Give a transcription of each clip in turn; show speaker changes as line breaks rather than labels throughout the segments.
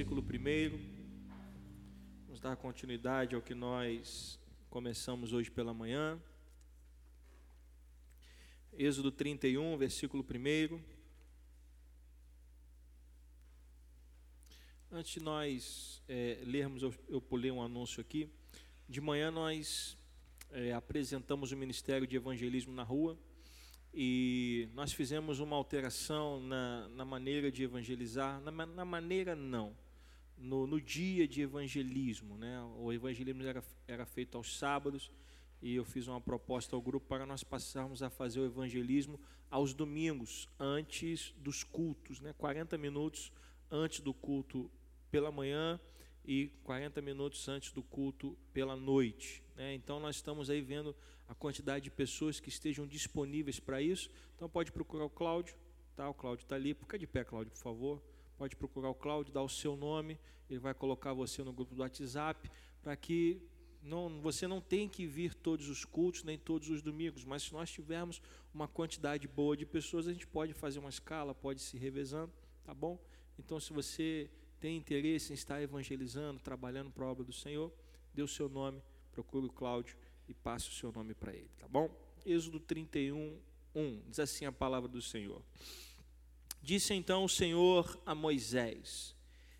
versículo 1. Vamos dar continuidade ao que nós começamos hoje pela manhã. Êxodo 31, versículo 1. Antes de nós é, lermos, eu, eu pulei um anúncio aqui. De manhã nós é, apresentamos o Ministério de Evangelismo na Rua e nós fizemos uma alteração na, na maneira de evangelizar, na, na maneira não, no, no, dia de evangelismo. Né? O evangelismo era, era feito aos sábados e eu fiz uma proposta ao grupo para nós passarmos a fazer o evangelismo aos domingos, antes dos cultos, né? 40 minutos antes do culto pela manhã e 40 minutos antes do culto pela noite. Né? Então nós estamos aí vendo a quantidade de pessoas que estejam disponíveis para isso. Então pode procurar o Cláudio, tá? O Cláudio está ali. Fica de pé, Cláudio, por favor. Pode procurar o Cláudio, dar o seu nome, ele vai colocar você no grupo do WhatsApp para que não, você não tem que vir todos os cultos, nem todos os domingos, mas se nós tivermos uma quantidade boa de pessoas, a gente pode fazer uma escala, pode se revezando, tá bom? Então, se você tem interesse em estar evangelizando, trabalhando para a obra do Senhor, dê o seu nome, procure o Cláudio e passe o seu nome para ele, tá bom? Êxodo 31, 1, diz assim a palavra do Senhor. Disse então o Senhor a Moisés: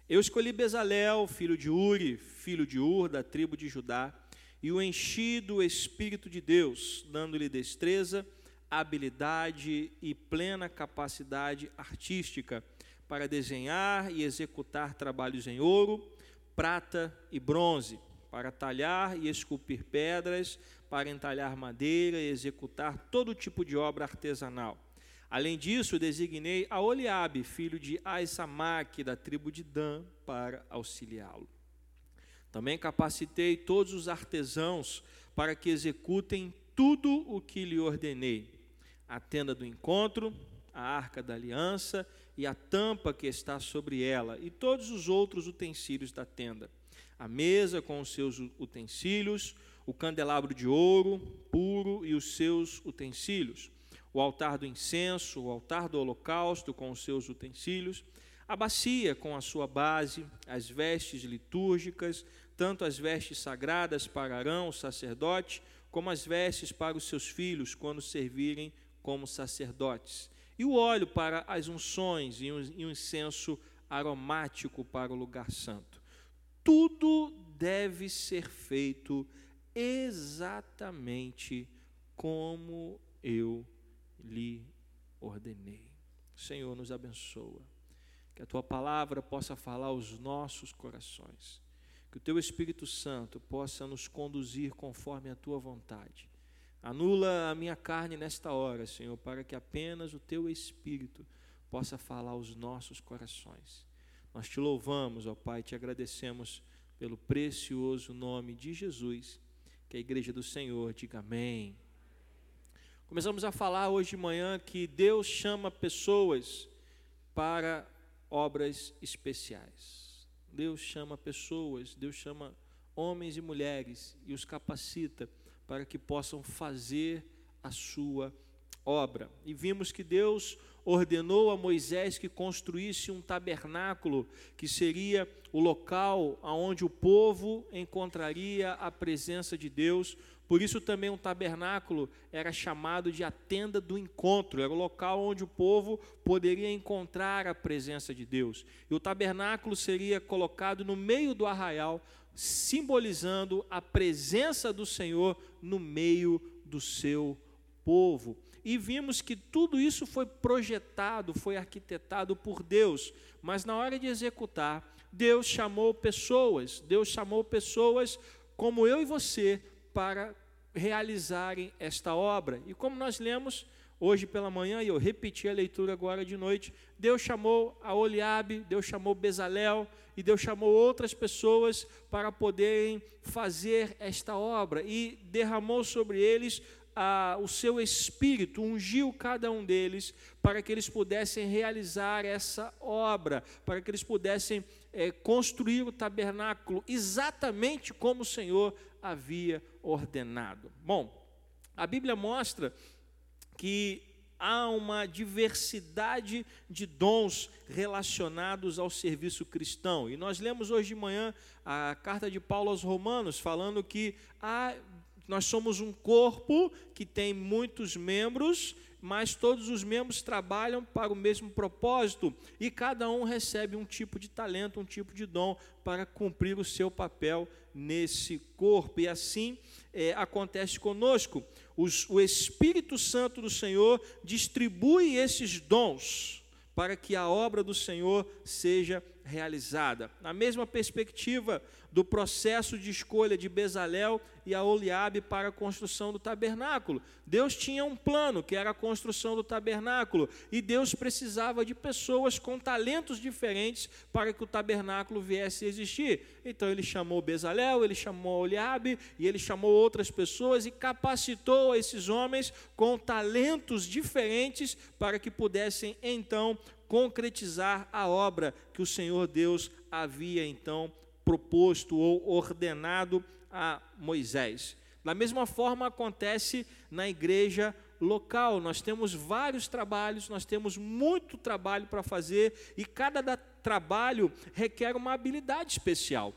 Eu escolhi Bezalel, filho de Uri, filho de Ur, da tribo de Judá, e o enchi do Espírito de Deus, dando-lhe destreza, habilidade e plena capacidade artística para desenhar e executar trabalhos em ouro, prata e bronze para talhar e esculpir pedras, para entalhar madeira e executar todo tipo de obra artesanal. Além disso, designei a Oliabe, filho de Aisamaque, da tribo de Dan, para auxiliá-lo. Também capacitei todos os artesãos para que executem tudo o que lhe ordenei: a tenda do encontro, a arca da aliança e a tampa que está sobre ela, e todos os outros utensílios da tenda. A mesa com os seus utensílios, o candelabro de ouro puro e os seus utensílios, o altar do incenso, o altar do holocausto com os seus utensílios, a bacia com a sua base, as vestes litúrgicas, tanto as vestes sagradas para Arão, o sacerdote, como as vestes para os seus filhos quando servirem como sacerdotes, e o óleo para as unções e um incenso aromático para o lugar santo. Tudo deve ser feito exatamente como eu lhe ordenei. Senhor, nos abençoa. Que a tua palavra possa falar aos nossos corações. Que o teu Espírito Santo possa nos conduzir conforme a tua vontade. Anula a minha carne nesta hora, Senhor, para que apenas o teu Espírito possa falar aos nossos corações. Nós te louvamos, ó Pai, te agradecemos pelo precioso nome de Jesus. Que a igreja do Senhor diga amém. Começamos a falar hoje de manhã que Deus chama pessoas para obras especiais. Deus chama pessoas, Deus chama homens e mulheres e os capacita para que possam fazer a sua obra. E vimos que Deus ordenou a Moisés que construísse um tabernáculo, que seria o local onde o povo encontraria a presença de Deus. Por isso também um tabernáculo era chamado de a tenda do encontro, era o local onde o povo poderia encontrar a presença de Deus. E o tabernáculo seria colocado no meio do arraial, simbolizando a presença do Senhor no meio do seu povo e vimos que tudo isso foi projetado, foi arquitetado por Deus, mas na hora de executar, Deus chamou pessoas, Deus chamou pessoas como eu e você para realizarem esta obra. E como nós lemos hoje pela manhã, e eu repeti a leitura agora de noite, Deus chamou a Oliabe, Deus chamou Bezalel, e Deus chamou outras pessoas para poderem fazer esta obra, e derramou sobre eles o seu espírito, ungiu cada um deles para que eles pudessem realizar essa obra, para que eles pudessem é, construir o tabernáculo exatamente como o Senhor havia ordenado. Bom, a Bíblia mostra que há uma diversidade de dons relacionados ao serviço cristão. E nós lemos hoje de manhã a carta de Paulo aos Romanos, falando que há, nós somos um corpo que tem muitos membros, mas todos os membros trabalham para o mesmo propósito e cada um recebe um tipo de talento, um tipo de dom para cumprir o seu papel nesse corpo. E assim é, acontece conosco. Os, o Espírito Santo do Senhor distribui esses dons para que a obra do Senhor seja realizada. Na mesma perspectiva do processo de escolha de Bezalel e a Oliabe para a construção do tabernáculo. Deus tinha um plano, que era a construção do tabernáculo, e Deus precisava de pessoas com talentos diferentes para que o tabernáculo viesse a existir. Então ele chamou Bezalel, ele chamou Oliabe e ele chamou outras pessoas e capacitou esses homens com talentos diferentes para que pudessem então concretizar a obra que o Senhor Deus havia então proposto ou ordenado a Moisés. Da mesma forma acontece na igreja local. Nós temos vários trabalhos, nós temos muito trabalho para fazer e cada trabalho requer uma habilidade especial.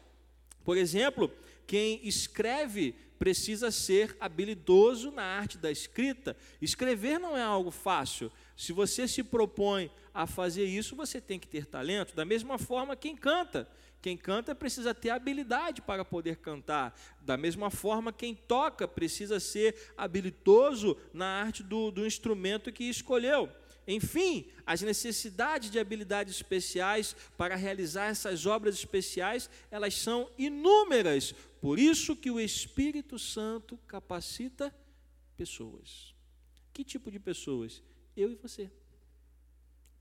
Por exemplo, quem escreve precisa ser habilidoso na arte da escrita. Escrever não é algo fácil. Se você se propõe a fazer isso, você tem que ter talento. Da mesma forma, quem canta. Quem canta precisa ter habilidade para poder cantar. Da mesma forma, quem toca precisa ser habilidoso na arte do, do instrumento que escolheu. Enfim, as necessidades de habilidades especiais para realizar essas obras especiais, elas são inúmeras. Por isso que o Espírito Santo capacita pessoas. Que tipo de pessoas? Eu e você.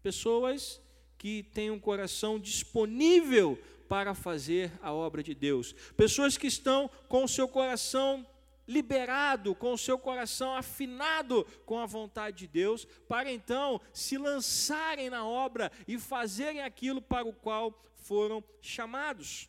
Pessoas que têm um coração disponível para fazer a obra de Deus. Pessoas que estão com o seu coração liberado, com o seu coração afinado com a vontade de Deus, para então se lançarem na obra e fazerem aquilo para o qual foram chamados.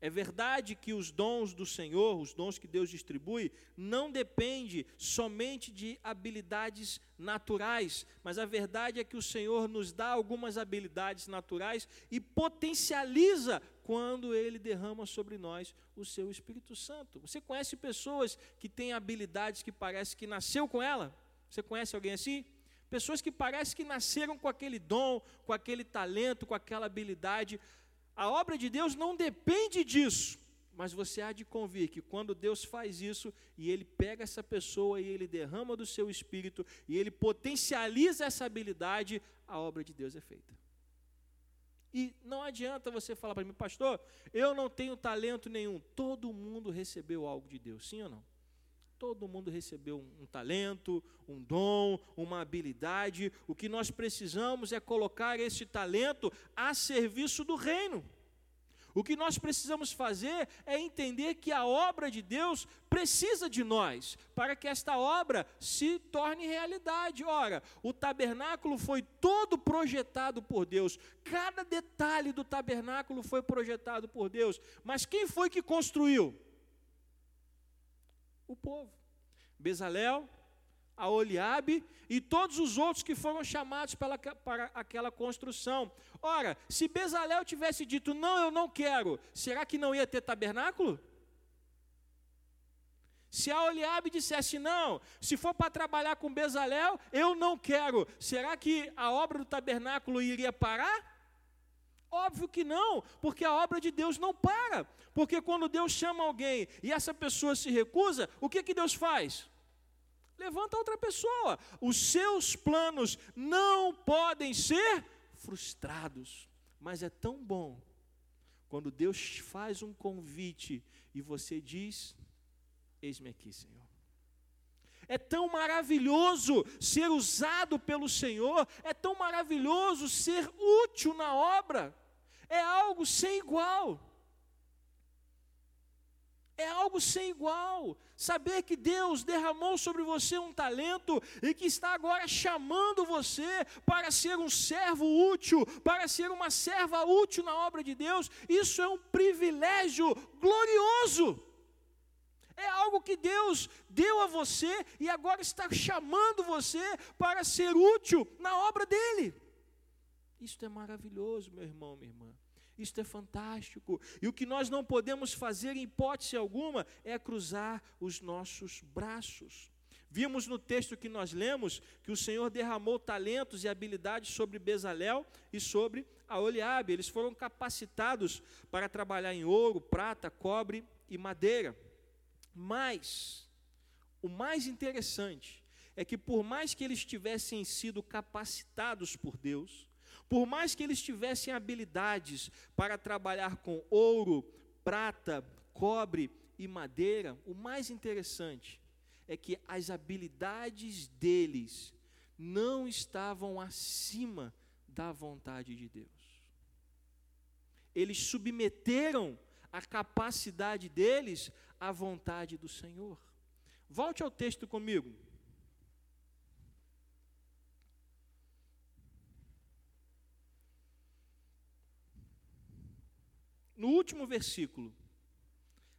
É verdade que os dons do Senhor, os dons que Deus distribui, não depende somente de habilidades naturais, mas a verdade é que o Senhor nos dá algumas habilidades naturais e potencializa quando ele derrama sobre nós o seu Espírito Santo. Você conhece pessoas que têm habilidades que parece que nasceu com ela? Você conhece alguém assim? Pessoas que parece que nasceram com aquele dom, com aquele talento, com aquela habilidade. A obra de Deus não depende disso, mas você há de convir que quando Deus faz isso e ele pega essa pessoa e ele derrama do seu espírito e ele potencializa essa habilidade, a obra de Deus é feita. E não adianta você falar para mim, pastor, eu não tenho talento nenhum. Todo mundo recebeu algo de Deus, sim ou não? Todo mundo recebeu um, talento, um dom, uma habilidade. O que nós precisamos é colocar esse talento a serviço do reino. O que nós precisamos fazer é entender que a obra de Deus precisa de nós, para que esta obra se torne realidade. Ora, o tabernáculo foi todo projetado por Deus, cada detalhe do tabernáculo foi projetado por Deus, mas quem foi que construiu? O povo. Bezalel, a Oliabe e todos os outros que foram chamados pela, para aquela construção. Ora, se Bezalel tivesse dito, não, eu não quero, será que não ia ter tabernáculo? Se a Oliabe dissesse, não, se for para trabalhar com Bezalel, eu não quero, será que a obra do tabernáculo iria parar? Óbvio que não, porque a obra de Deus não para. Porque quando Deus chama alguém e essa pessoa se recusa, o que, que Deus faz? Levanta outra pessoa. Os seus planos não podem ser frustrados. Mas é tão bom quando Deus faz um convite e você diz: Eis-me aqui, Senhor. É tão maravilhoso ser usado pelo Senhor, é tão maravilhoso ser útil na obra, é algo sem igual. É algo sem igual. Saber que Deus derramou sobre você um talento e que está agora chamando você para ser um servo útil, para ser uma serva útil na obra de Deus, isso é um privilégio glorioso. É algo que Deus deu a você e agora está chamando você para ser útil na obra dele. Isto é maravilhoso, meu irmão, minha irmã. Isto é fantástico. E o que nós não podemos fazer em hipótese alguma é cruzar os nossos braços. Vimos no texto que nós lemos que o Senhor derramou talentos e habilidades sobre Bezalel e sobre a Oliabe. Eles foram capacitados para trabalhar em ouro, prata, cobre e madeira. Mas o mais interessante é que por mais que eles tivessem sido capacitados por Deus, por mais que eles tivessem habilidades para trabalhar com ouro, prata, cobre e madeira, o mais interessante é que as habilidades deles não estavam acima da vontade de Deus. Eles submeteram a capacidade deles à vontade do Senhor. Volte ao texto comigo. No último versículo,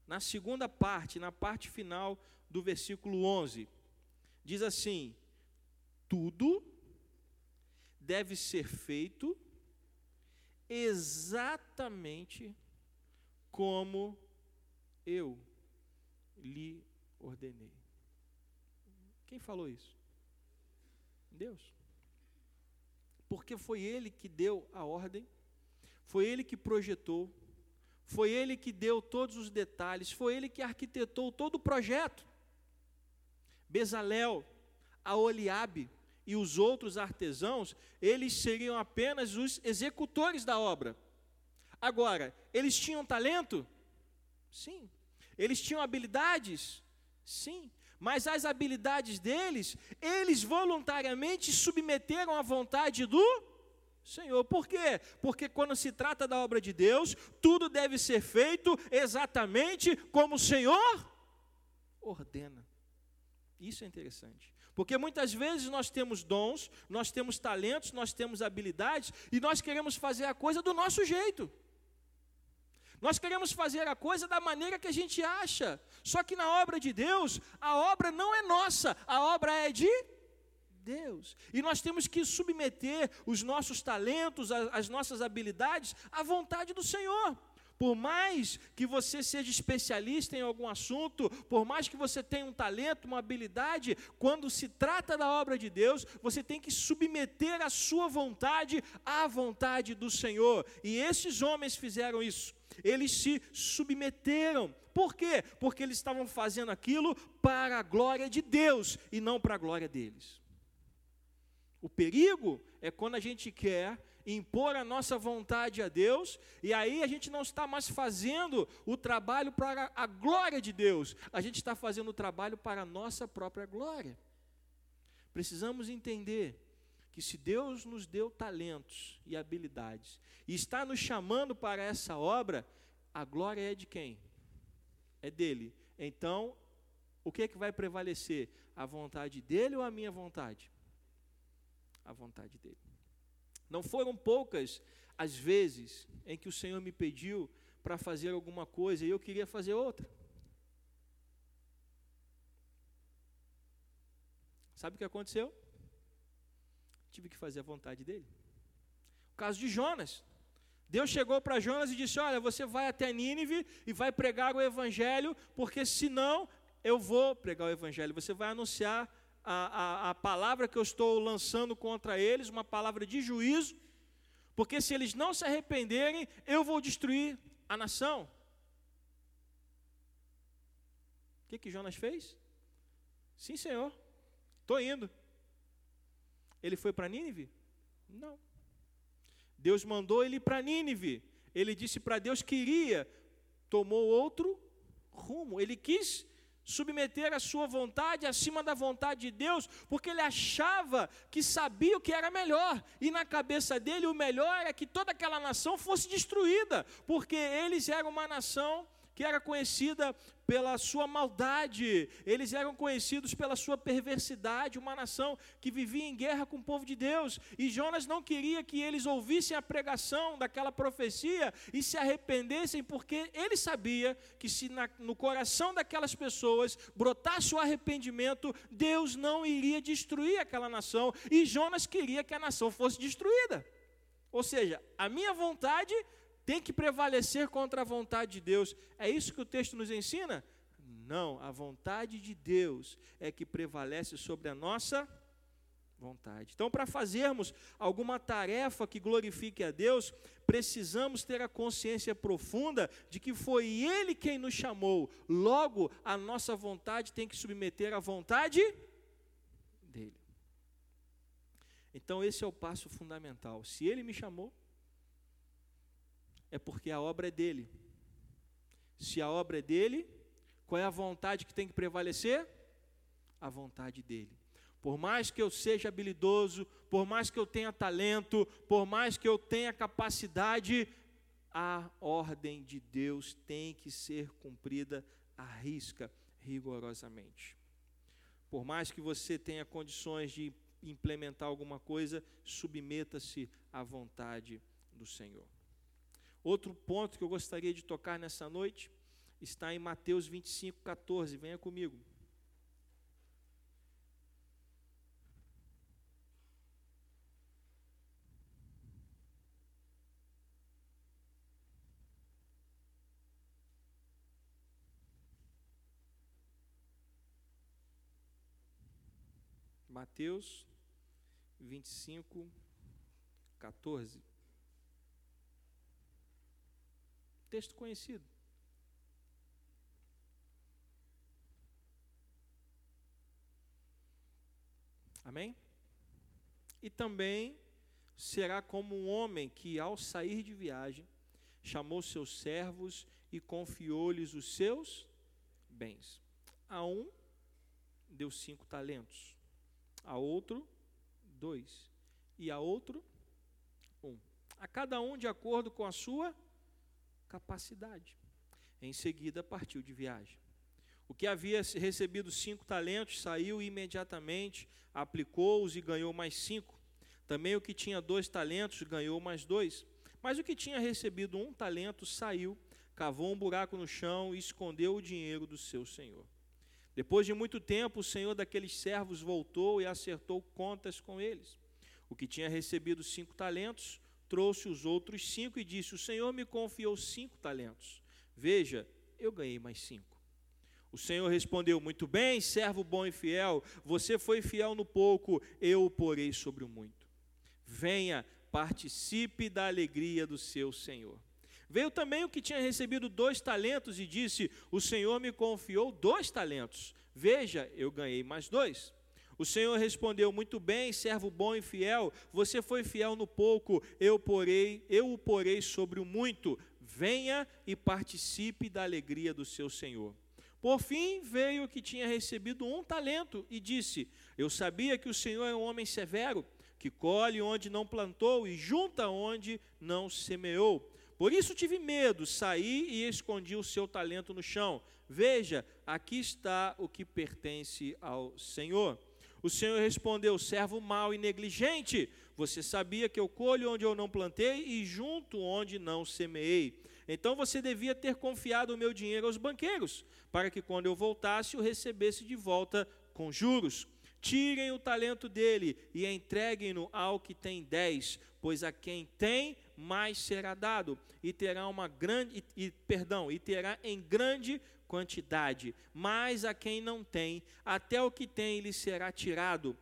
na segunda parte, na parte final do versículo 11, diz assim: Tudo deve ser feito exatamente como eu lhe ordenei. Quem falou isso? Deus. Porque foi Ele que deu a ordem, foi Ele que projetou, foi Ele que deu todos os detalhes, foi Ele que arquitetou todo o projeto. Bezalel, a Oliabe e os outros artesãos, eles seriam apenas os executores da obra. Agora, eles tinham talento? Sim. Eles tinham habilidades? Sim. Mas as habilidades deles, eles voluntariamente submeteram à vontade do Senhor. Por quê? Porque quando se trata da obra de Deus, tudo deve ser feito exatamente como o Senhor ordena. Isso é interessante. Porque muitas vezes nós temos dons, nós temos talentos, nós temos habilidades e nós queremos fazer a coisa do nosso jeito. Nós queremos fazer a coisa da maneira que a gente acha. Só que na obra de Deus, a obra não é nossa, a obra é de Deus. E nós temos que submeter os nossos talentos, as nossas habilidades à vontade do Senhor. Por mais que você seja especialista em algum assunto, por mais que você tenha um talento, uma habilidade, quando se trata da obra de Deus, você tem que submeter a sua vontade à vontade do Senhor. E esses homens fizeram isso. Eles se submeteram. Por quê? Porque eles estavam fazendo aquilo para a glória de Deus e não para a glória deles. O perigo é quando a gente quer impor a nossa vontade a Deus, e aí a gente não está mais fazendo o trabalho para a glória de Deus, a gente está fazendo o trabalho para a nossa própria glória. Precisamos entender que se Deus nos deu talentos e habilidades, e está nos chamando para essa obra, a glória é de quem? É dele. Então, o que é que vai prevalecer? A vontade dele ou a minha vontade? A vontade dele. Não foram poucas as vezes em que o Senhor me pediu para fazer alguma coisa e eu queria fazer outra. Sabe o que aconteceu? Tive que fazer a vontade dele. O caso de Jonas. Deus chegou para Jonas e disse: Olha, você vai até Nínive e vai pregar o evangelho, porque senão eu vou pregar o evangelho. Você vai anunciar a, a, a palavra que eu estou lançando contra eles, uma palavra de juízo, porque se eles não se arrependerem, eu vou destruir a nação. O que, que Jonas fez? Sim, Senhor, estou indo. Ele foi para Nínive? Não. Deus mandou ele para Nínive. Ele disse para Deus que iria, tomou outro rumo. Ele quis submeter a sua vontade acima da vontade de Deus, porque ele achava que sabia o que era melhor, e na cabeça dele o melhor era que toda aquela nação fosse destruída, porque eles eram uma nação que era conhecida pela sua maldade, eles eram conhecidos pela sua perversidade, uma nação que vivia em guerra com o povo de Deus, e Jonas não queria que eles ouvissem a pregação daquela profecia e se arrependessem, porque ele sabia que se na, no coração daquelas pessoas brotasse o arrependimento, Deus não iria destruir aquela nação, e Jonas queria que a nação fosse destruída. Ou seja, a minha vontade tem que prevalecer contra a vontade de Deus. É isso que o texto nos ensina? Não, a vontade de Deus é que prevalece sobre a nossa vontade. Então, para fazermos alguma tarefa que glorifique a Deus, precisamos ter a consciência profunda de que foi Ele quem nos chamou. Logo, a nossa vontade tem que submeter à vontade dele. Então, esse é o passo fundamental. Se Ele me chamou, é porque a obra é dele. Se a obra é dele, qual é a vontade que tem que prevalecer? A vontade dele. Por mais que eu seja habilidoso, por mais que eu tenha talento, por mais que eu tenha capacidade, a ordem de Deus tem que ser cumprida à risca, rigorosamente. Por mais que você tenha condições de implementar alguma coisa, submeta-se à vontade do Senhor. Outro ponto que eu gostaria de tocar nessa noite está em Mateus 25, 14. Venha comigo. Mateus 25, 14. Texto conhecido. Amém? E também será como um homem que, ao sair de viagem, chamou seus servos e confiou-lhes os seus bens. A um deu cinco talentos, a outro dois, e a outro um. A cada um de acordo com a sua capacidade. Em seguida, partiu de viagem. O que havia recebido cinco talentos saiu imediatamente, aplicou-os e ganhou mais cinco. Também o que tinha dois talentos ganhou mais dois. Mas o que tinha recebido um talento saiu, cavou um buraco no chão e escondeu o dinheiro do seu senhor. Depois de muito tempo, o senhor daqueles servos voltou e acertou contas com eles. O que tinha recebido cinco talentos trouxe os outros cinco e disse: O Senhor me confiou cinco talentos. Veja, eu ganhei mais cinco. O Senhor respondeu: Muito bem, servo bom e fiel, você foi fiel no pouco, eu o porei sobre o muito. Venha, participe da alegria do seu Senhor. Veio também o que tinha recebido dois talentos e disse: O Senhor me confiou dois talentos. Veja, eu ganhei mais dois. O Senhor respondeu: Muito bem, servo bom e fiel, você foi fiel no pouco, eu porei, eu o porei sobre o muito. Venha e participe da alegria do seu Senhor. Por fim, veio o que tinha recebido um talento e disse: Eu sabia que o Senhor é um homem severo, que colhe onde não plantou e junta onde não semeou. Por isso tive medo, saí e escondi o seu talento no chão. Veja, aqui está o que pertence ao Senhor. O Senhor respondeu: servo mau e negligente, você sabia que eu colho onde eu não plantei e junto onde não semeei. Então você devia ter confiado o meu dinheiro aos banqueiros, para que quando eu voltasse o recebesse de volta com juros. Tirem o talento dele e entreguem-no ao que tem dez, pois a quem tem mais será dado e terá uma grande e, e, perdão e terá em grande quantidade, mas a quem não tem, até o que tem lhe será tirado.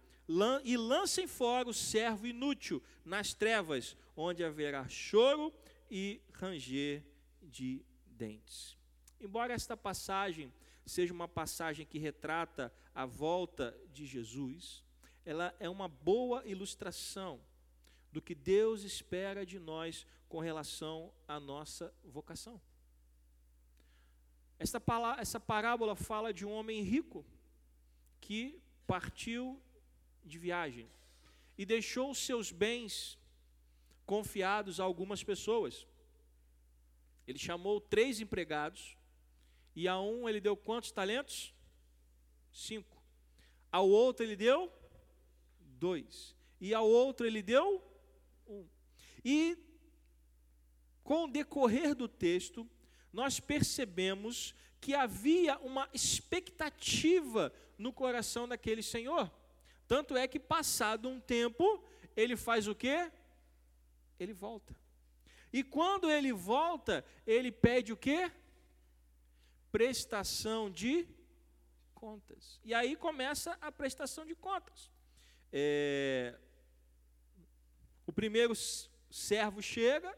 E lancem fora o servo inútil nas trevas, onde haverá choro e ranger de dentes. Embora esta passagem seja uma passagem que retrata a volta de Jesus, ela é uma boa ilustração do que Deus espera de nós com relação à nossa vocação. Essa, essa parábola fala de um homem rico que partiu de viagem e deixou seus bens confiados a algumas pessoas. Ele chamou três empregados E a um ele deu quantos talentos? Cinco. Ao outro ele deu dois. E ao outro ele deu um. E com o decorrer do texto, nós percebemos que havia uma expectativa no coração daquele senhor. Tanto é que, passado um tempo, ele faz o quê? Ele volta. E quando ele volta, ele pede o quê? Prestação de contas. E aí começa a prestação de contas. É, o primeiro servo chega,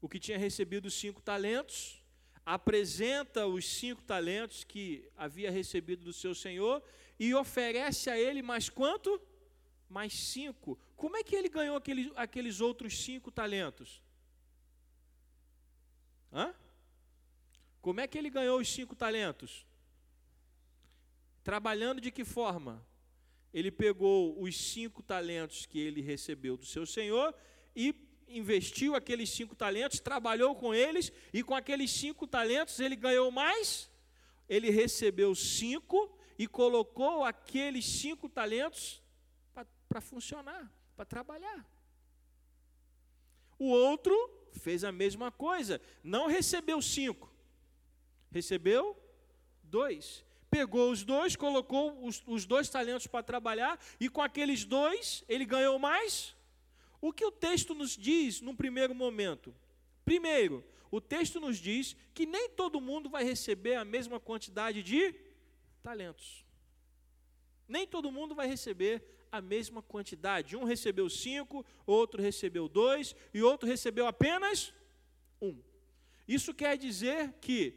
o que tinha recebido cinco talentos, apresenta os cinco talentos que havia recebido do seu senhor e oferece a ele mais quanto? Mais cinco. Como é que ele ganhou aqueles, aqueles outros cinco talentos? Hã? Como é que ele ganhou os cinco talentos? Trabalhando de que forma? Ele pegou os cinco talentos que ele recebeu do seu senhor e investiu aqueles cinco talentos, trabalhou com eles, e com aqueles cinco talentos ele ganhou mais. Ele recebeu cinco e colocou aqueles cinco talentos para funcionar, para trabalhar. O outro fez a mesma coisa, não recebeu cinco, recebeu dois. Pegou os dois, colocou os, os dois talentos para trabalhar, e com aqueles dois ele ganhou mais o que o texto nos diz num primeiro momento? Primeiro, o texto nos diz que nem todo mundo vai receber a mesma quantidade de talentos. Nem todo mundo vai receber a mesma quantidade. Um recebeu cinco, outro recebeu dois e outro recebeu apenas um. Isso quer dizer que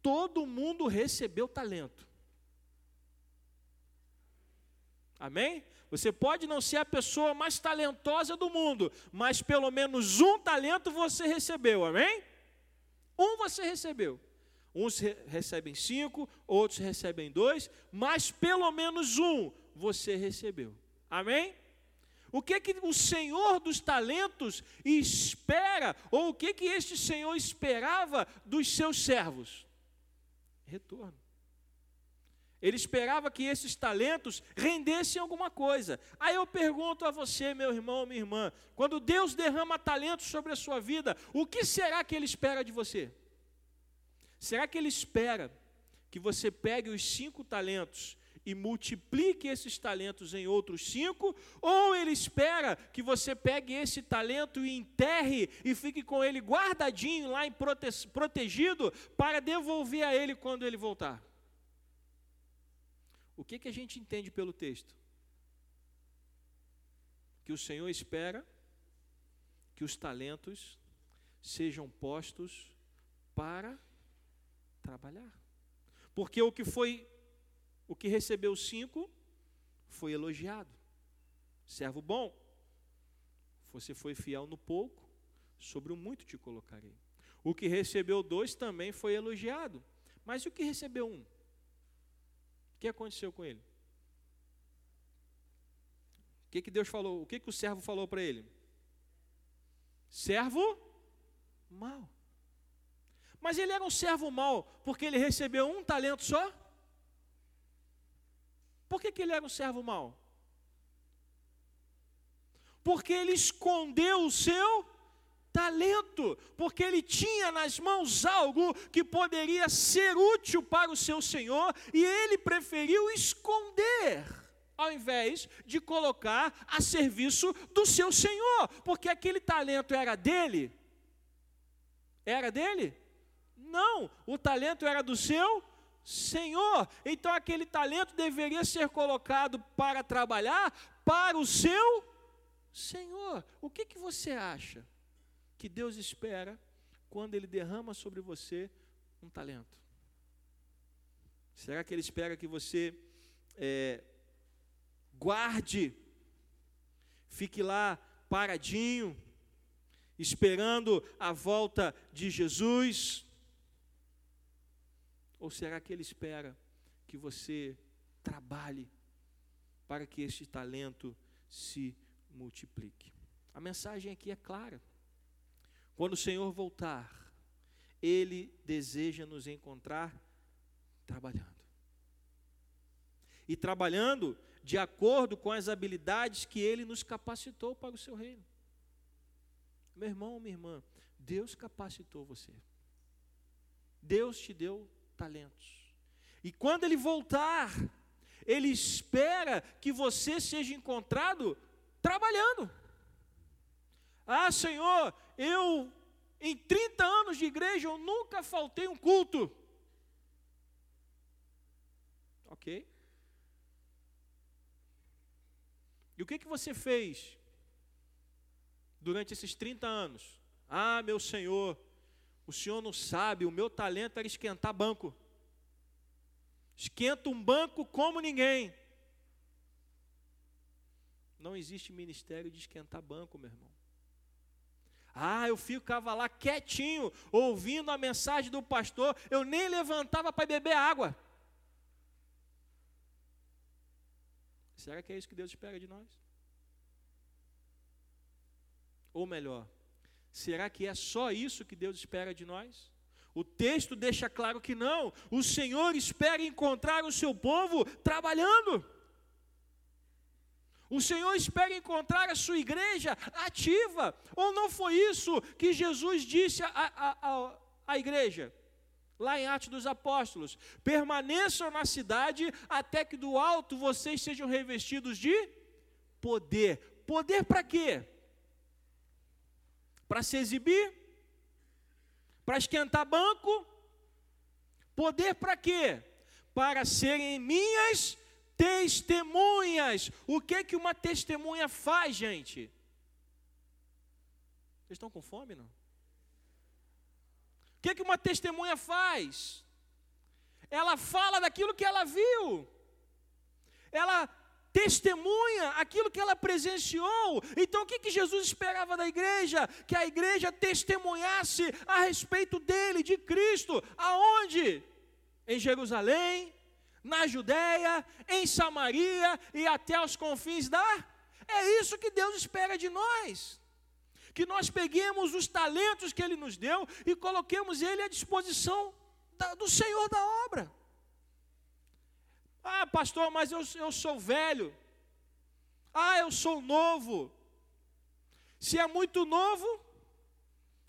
todo mundo recebeu talento. Amém? Você pode não ser a pessoa mais talentosa do mundo, mas pelo menos um talento você recebeu, amém? Um você recebeu. Uns recebem cinco, outros recebem dois, mas pelo menos um você recebeu. Amém? O que que o Senhor dos talentos espera, ou o que que este Senhor esperava dos seus servos? Retorno. Ele esperava que esses talentos rendessem alguma coisa. Aí eu pergunto a você, meu irmão, minha irmã, quando Deus derrama talentos sobre a sua vida, o que será que Ele espera de você? Será que Ele espera que você pegue os cinco talentos e multiplique esses talentos em outros cinco, ou ele espera que você pegue esse talento e enterre e fique com ele guardadinho lá prote protegido para devolver a ele quando ele voltar? O que, que a gente entende pelo texto? Que o Senhor espera que os talentos sejam postos para trabalhar. Porque o que foi, o que recebeu cinco, foi elogiado. Servo bom, você foi fiel no pouco, sobre o muito te colocarei. O que recebeu dois também foi elogiado. Mas e o que recebeu um? Que aconteceu com ele? O que, que Deus falou? O que, que o servo falou para ele? Servo mal. Mas ele era um servo mau porque ele recebeu um talento só? Por que, que ele era um servo mau? Porque ele escondeu o seu talento, porque ele tinha nas mãos algo que poderia ser útil para o seu senhor e ele preferiu esconder ao invés de colocar a serviço do seu senhor, porque aquele talento era dele. Era dele? Não, o talento era do seu senhor. Então aquele talento deveria ser colocado para trabalhar para o seu senhor. O que, que você acha? Que Deus espera quando Ele derrama sobre você um talento? Será que Ele espera que você é, guarde, fique lá paradinho, esperando a volta de Jesus? Ou será que Ele espera que você trabalhe para que este talento se multiplique? A mensagem aqui é clara. Quando o Senhor voltar, Ele deseja nos encontrar trabalhando. E trabalhando de acordo com as habilidades que Ele nos capacitou para o seu reino. Meu irmão, minha irmã, Deus capacitou você. Deus te deu talentos. E quando Ele voltar, Ele espera que você seja encontrado trabalhando. Ah, Senhor, eu em 30 anos de igreja eu nunca faltei um culto. Ok? E o que, que você fez durante esses 30 anos? Ah, meu Senhor, o Senhor não sabe, o meu talento era esquentar banco. Esquenta um banco como ninguém. Não existe ministério de esquentar banco, meu irmão. Ah, eu ficava lá quietinho, ouvindo a mensagem do pastor, eu nem levantava para beber água. Será que é isso que Deus espera de nós? Ou melhor, será que é só isso que Deus espera de nós? O texto deixa claro que não. O Senhor espera encontrar o seu povo trabalhando. O Senhor espera encontrar a sua igreja ativa. Ou não foi isso que Jesus disse à igreja? Lá em Atos dos Apóstolos: permaneçam na cidade até que do alto vocês sejam revestidos de poder. Poder para quê? Para se exibir? Para esquentar banco? Poder para quê? Para serem minhas testemunhas. O que que uma testemunha faz, gente? Vocês estão com fome, não? O que que uma testemunha faz? Ela fala daquilo que ela viu. Ela testemunha aquilo que ela presenciou. Então o que, que Jesus esperava da igreja? Que a igreja testemunhasse a respeito dele, de Cristo. Aonde? Em Jerusalém, na Judéia, em Samaria e até os confins da. É isso que Deus espera de nós. Que nós peguemos os talentos que Ele nos deu e coloquemos Ele à disposição do Senhor da obra. Ah, pastor, mas eu, eu sou velho. Ah, eu sou novo. Se é muito novo,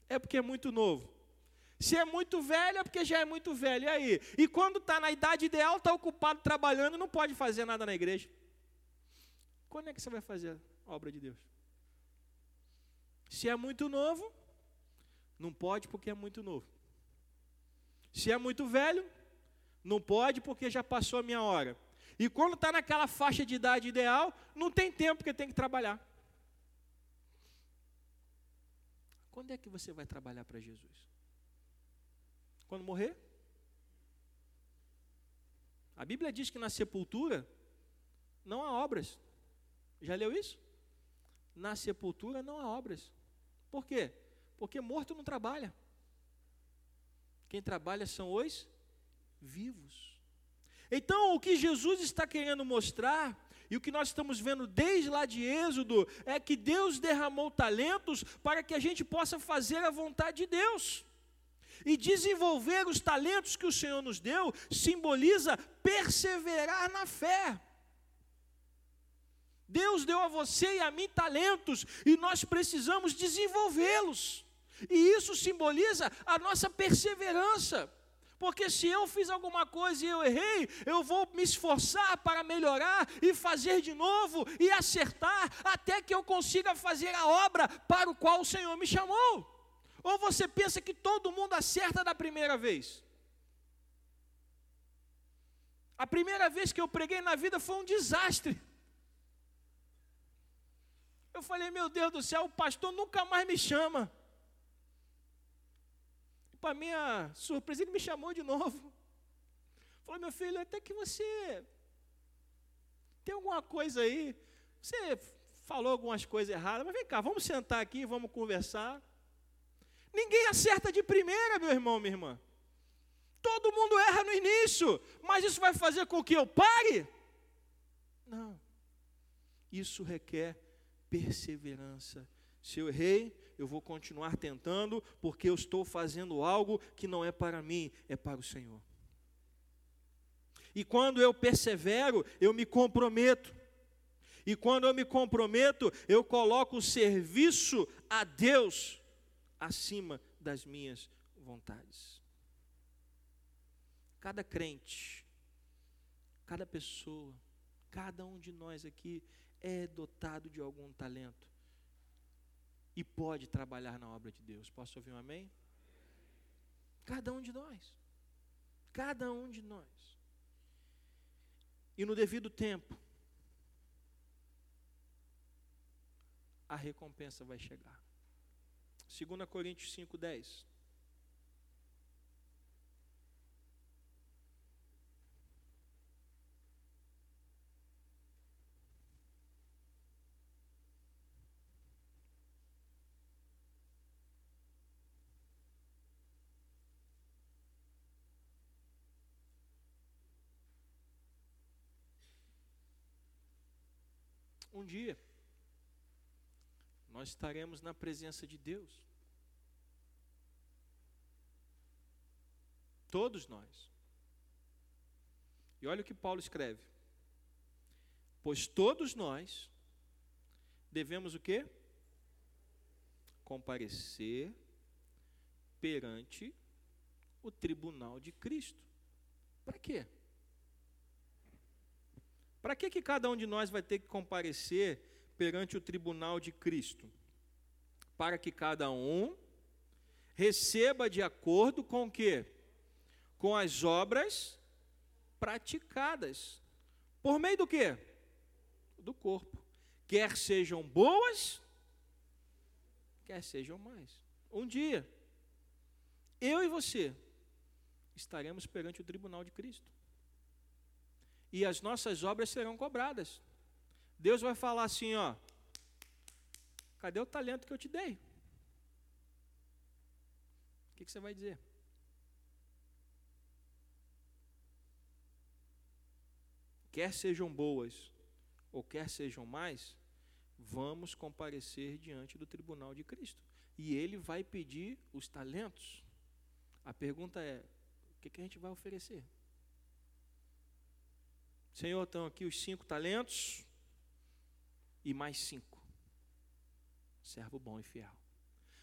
é porque é muito novo. Se é muito velho, é porque já é muito velho. E aí? E quando está na idade ideal, está ocupado trabalhando, não pode fazer nada na igreja. Quando é que você vai fazer a obra de Deus? Se é muito novo, não pode porque é muito novo. Se é muito velho, não pode porque já passou a minha hora. E quando está naquela faixa de idade ideal, não tem tempo porque tem que trabalhar. Quando é que você vai trabalhar para Jesus? Quando morrer? A Bíblia diz que na sepultura não há obras. Já leu isso? Na sepultura não há obras. Por quê? Porque morto não trabalha. Quem trabalha são os vivos. Então, o que Jesus está querendo mostrar, e o que nós estamos vendo desde lá de Êxodo, é que Deus derramou talentos para que a gente possa fazer a vontade de Deus. E desenvolver os talentos que o Senhor nos deu simboliza perseverar na fé. Deus deu a você e a mim talentos e nós precisamos desenvolvê-los. E isso simboliza a nossa perseverança. Porque se eu fiz alguma coisa e eu errei, eu vou me esforçar para melhorar e fazer de novo e acertar até que eu consiga fazer a obra para o qual o Senhor me chamou. Ou você pensa que todo mundo acerta da primeira vez? A primeira vez que eu preguei na vida foi um desastre. Eu falei, meu Deus do céu, o pastor nunca mais me chama. Para minha surpresa, ele me chamou de novo. Falou, meu filho, até que você tem alguma coisa aí. Você falou algumas coisas erradas, mas vem cá, vamos sentar aqui, vamos conversar. Ninguém acerta de primeira, meu irmão, minha irmã. Todo mundo erra no início, mas isso vai fazer com que eu pare? Não. Isso requer perseverança. Se eu errei, eu vou continuar tentando, porque eu estou fazendo algo que não é para mim, é para o Senhor. E quando eu persevero, eu me comprometo. E quando eu me comprometo, eu coloco o serviço a Deus acima das minhas vontades. Cada crente, cada pessoa, cada um de nós aqui é dotado de algum talento e pode trabalhar na obra de Deus. Posso ouvir um amém? Cada um de nós. Cada um de nós. E no devido tempo, a recompensa vai chegar. 2 Coríntios 5,10. Um dia, nós estaremos na presença de Deus. Todos nós. E olha o que Paulo escreve. Pois todos nós devemos o quê? Comparecer perante o tribunal de Cristo. Para quê? Para que, que cada um de nós vai ter que comparecer perante o tribunal de Cristo? Para que cada um receba de acordo com o quê? Com as obras praticadas. Por meio do quê? Do corpo. Quer sejam boas, quer sejam mais. Um dia, eu e você estaremos perante o tribunal de Cristo e as nossas obras serão cobradas. Deus vai falar assim, ó, cadê o talento que eu te dei? O que, que você vai dizer? Quer sejam boas ou quer sejam mais, vamos comparecer diante do tribunal de Cristo. E ele vai pedir os talentos. A pergunta é: o que, que a gente vai oferecer? Senhor, estão aqui os cinco talentos e mais cinco. Servo bom e fiel.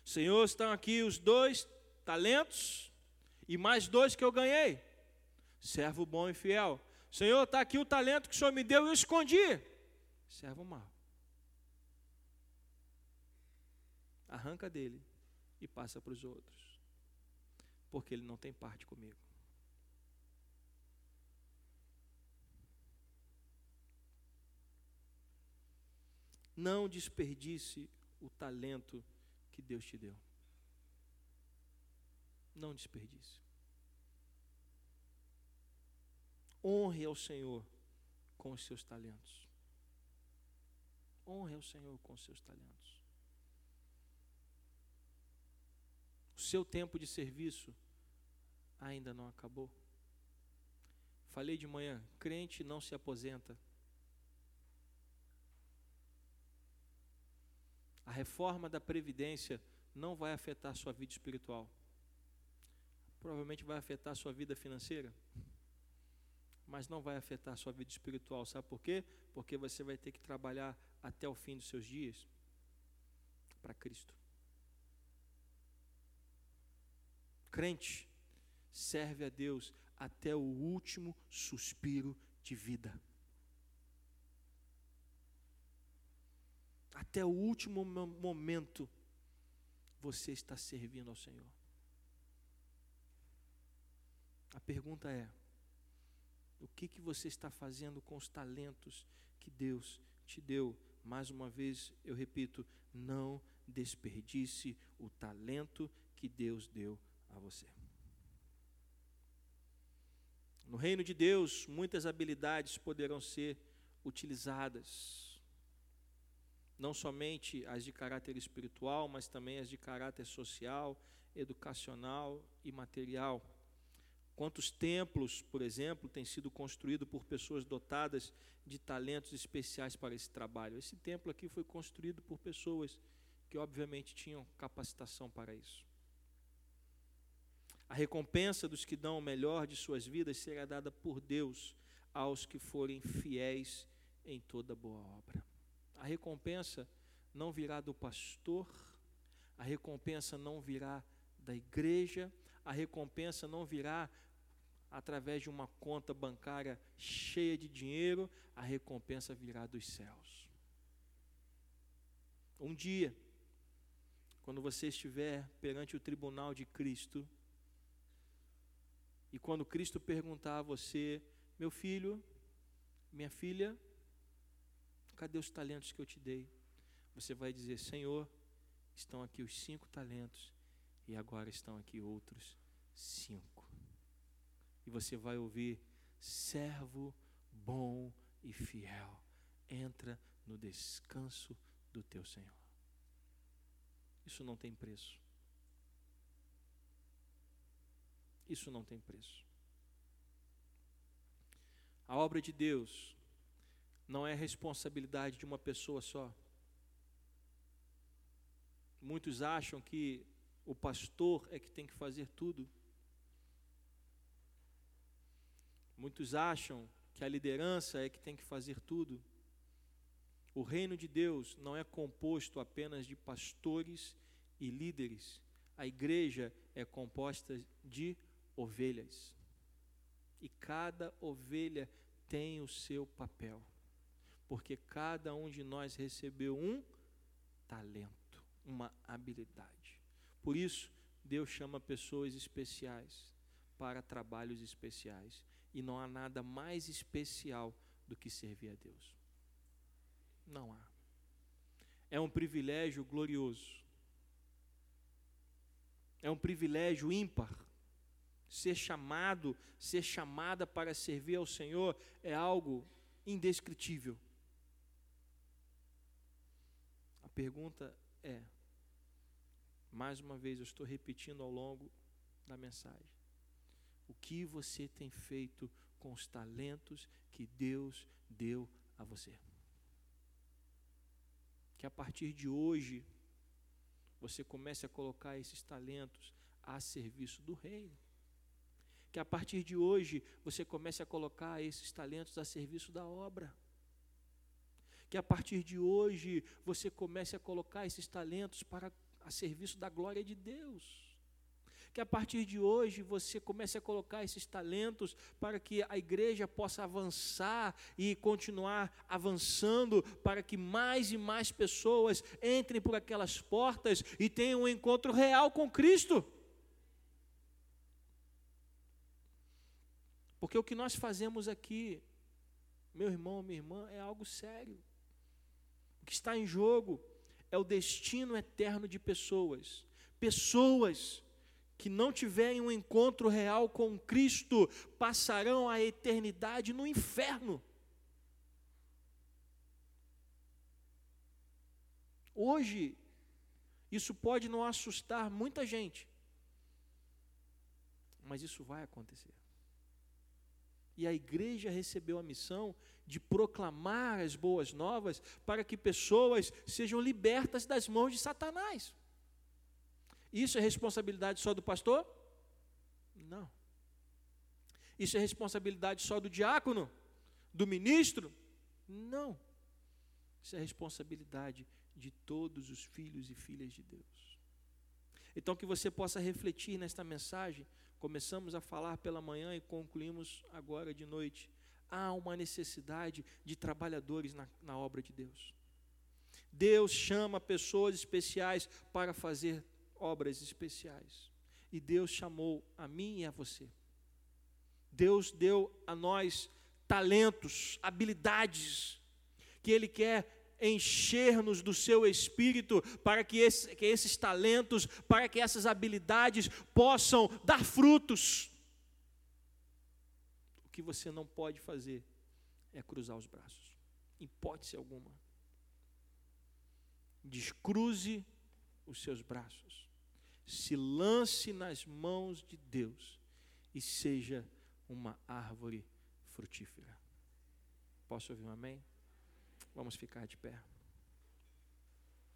Senhor, estão aqui os dois talentos e mais dois que eu ganhei. Servo bom e fiel. Senhor, está aqui o talento que o Senhor me deu e eu escondi. Servo mau. Arranca dele e passa para os outros. Porque ele não tem parte comigo. Não desperdice o talento que Deus te deu. Não desperdice. Honre ao Senhor com os seus talentos. Honre ao Senhor com os seus talentos. O seu tempo de serviço ainda não acabou. Falei de manhã, crente não se aposenta. A reforma da Previdência não vai afetar sua vida espiritual. Provavelmente vai afetar sua vida financeira. Mas não vai afetar sua vida espiritual. Sabe por quê? Porque você vai ter que trabalhar até o fim dos seus dias para Cristo. Crente serve a Deus até o último suspiro de vida. Até o último momento, você está servindo ao Senhor. A pergunta é: o que, que você está fazendo com os talentos que Deus te deu? Mais uma vez, eu repito, não desperdice o talento que Deus deu a você. No reino de Deus, muitas habilidades poderão ser utilizadas não somente as de caráter espiritual, mas também as de caráter social, educacional e material. Quantos templos, por exemplo, têm sido construídos por pessoas dotadas de talentos especiais para esse trabalho? Esse templo aqui foi construído por pessoas porque obviamente tinham capacitação para isso. A recompensa dos que dão o melhor de suas vidas será dada por Deus aos que forem fiéis em toda boa obra. A recompensa não virá do pastor, a recompensa não virá da igreja, a recompensa não virá através de uma conta bancária cheia de dinheiro, a recompensa virá dos céus. Um dia, quando você estiver perante o tribunal de Cristo, e quando Cristo perguntar a você, meu filho, minha filha, cadê os talentos que eu te dei? Você vai dizer, Senhor, estão aqui os cinco talentos, e agora estão aqui outros cinco. E você vai ouvir, servo bom e fiel, entra no descanso do teu Senhor. Isso não tem preço. Isso não tem preço. A obra de Deus não é responsabilidade de uma pessoa só. Muitos acham que o pastor é que tem que fazer tudo. Muitos acham que a liderança é que tem que fazer tudo. O reino de Deus não é composto apenas de pastores e líderes. A igreja é composta de ovelhas. E cada ovelha tem o seu papel. Porque cada um de nós recebeu um talento, uma habilidade. Por isso, Deus chama pessoas especiais para trabalhos especiais. E não há nada mais especial do que servir a Deus. Não há. É um privilégio glorioso. É um privilégio ímpar ser chamado, ser chamada para servir ao Senhor é algo indescritível. A pergunta é, mais uma vez, eu estou repetindo ao longo da mensagem: o que você tem feito com os talentos que Deus deu a você? Que a partir de hoje você comece a colocar esses talentos a serviço do reino que a partir de hoje você comece a colocar esses talentos a serviço da obra. Que a partir de hoje você comece a colocar esses talentos para a serviço da glória de Deus. Que a partir de hoje você comece a colocar esses talentos para que a igreja possa avançar e continuar avançando, para que mais e mais pessoas entrem por aquelas portas e tenham um encontro real com Cristo. Porque o que nós fazemos aqui, meu irmão, minha irmã, é algo sério. O que está em jogo é o destino eterno de pessoas. Pessoas que não tiverem um encontro real com Cristo passarão a eternidade no inferno. Hoje, isso pode não assustar muita gente, mas isso vai acontecer. E a igreja recebeu a missão de proclamar as boas novas para que pessoas sejam libertas das mãos de Satanás. Isso é responsabilidade só do pastor? Não. Isso é responsabilidade só do diácono? Do ministro? Não. Isso é responsabilidade de todos os filhos e filhas de Deus. Então, que você possa refletir nesta mensagem Começamos a falar pela manhã e concluímos agora de noite. Há uma necessidade de trabalhadores na, na obra de Deus. Deus chama pessoas especiais para fazer obras especiais. E Deus chamou a mim e a você. Deus deu a nós talentos, habilidades, que Ele quer encher-nos do seu espírito, para que, esse, que esses talentos, para que essas habilidades possam dar frutos. Que você não pode fazer é cruzar os braços, hipótese alguma. Descruze os seus braços, se lance nas mãos de Deus e seja uma árvore frutífera. Posso ouvir um amém? Vamos ficar de pé.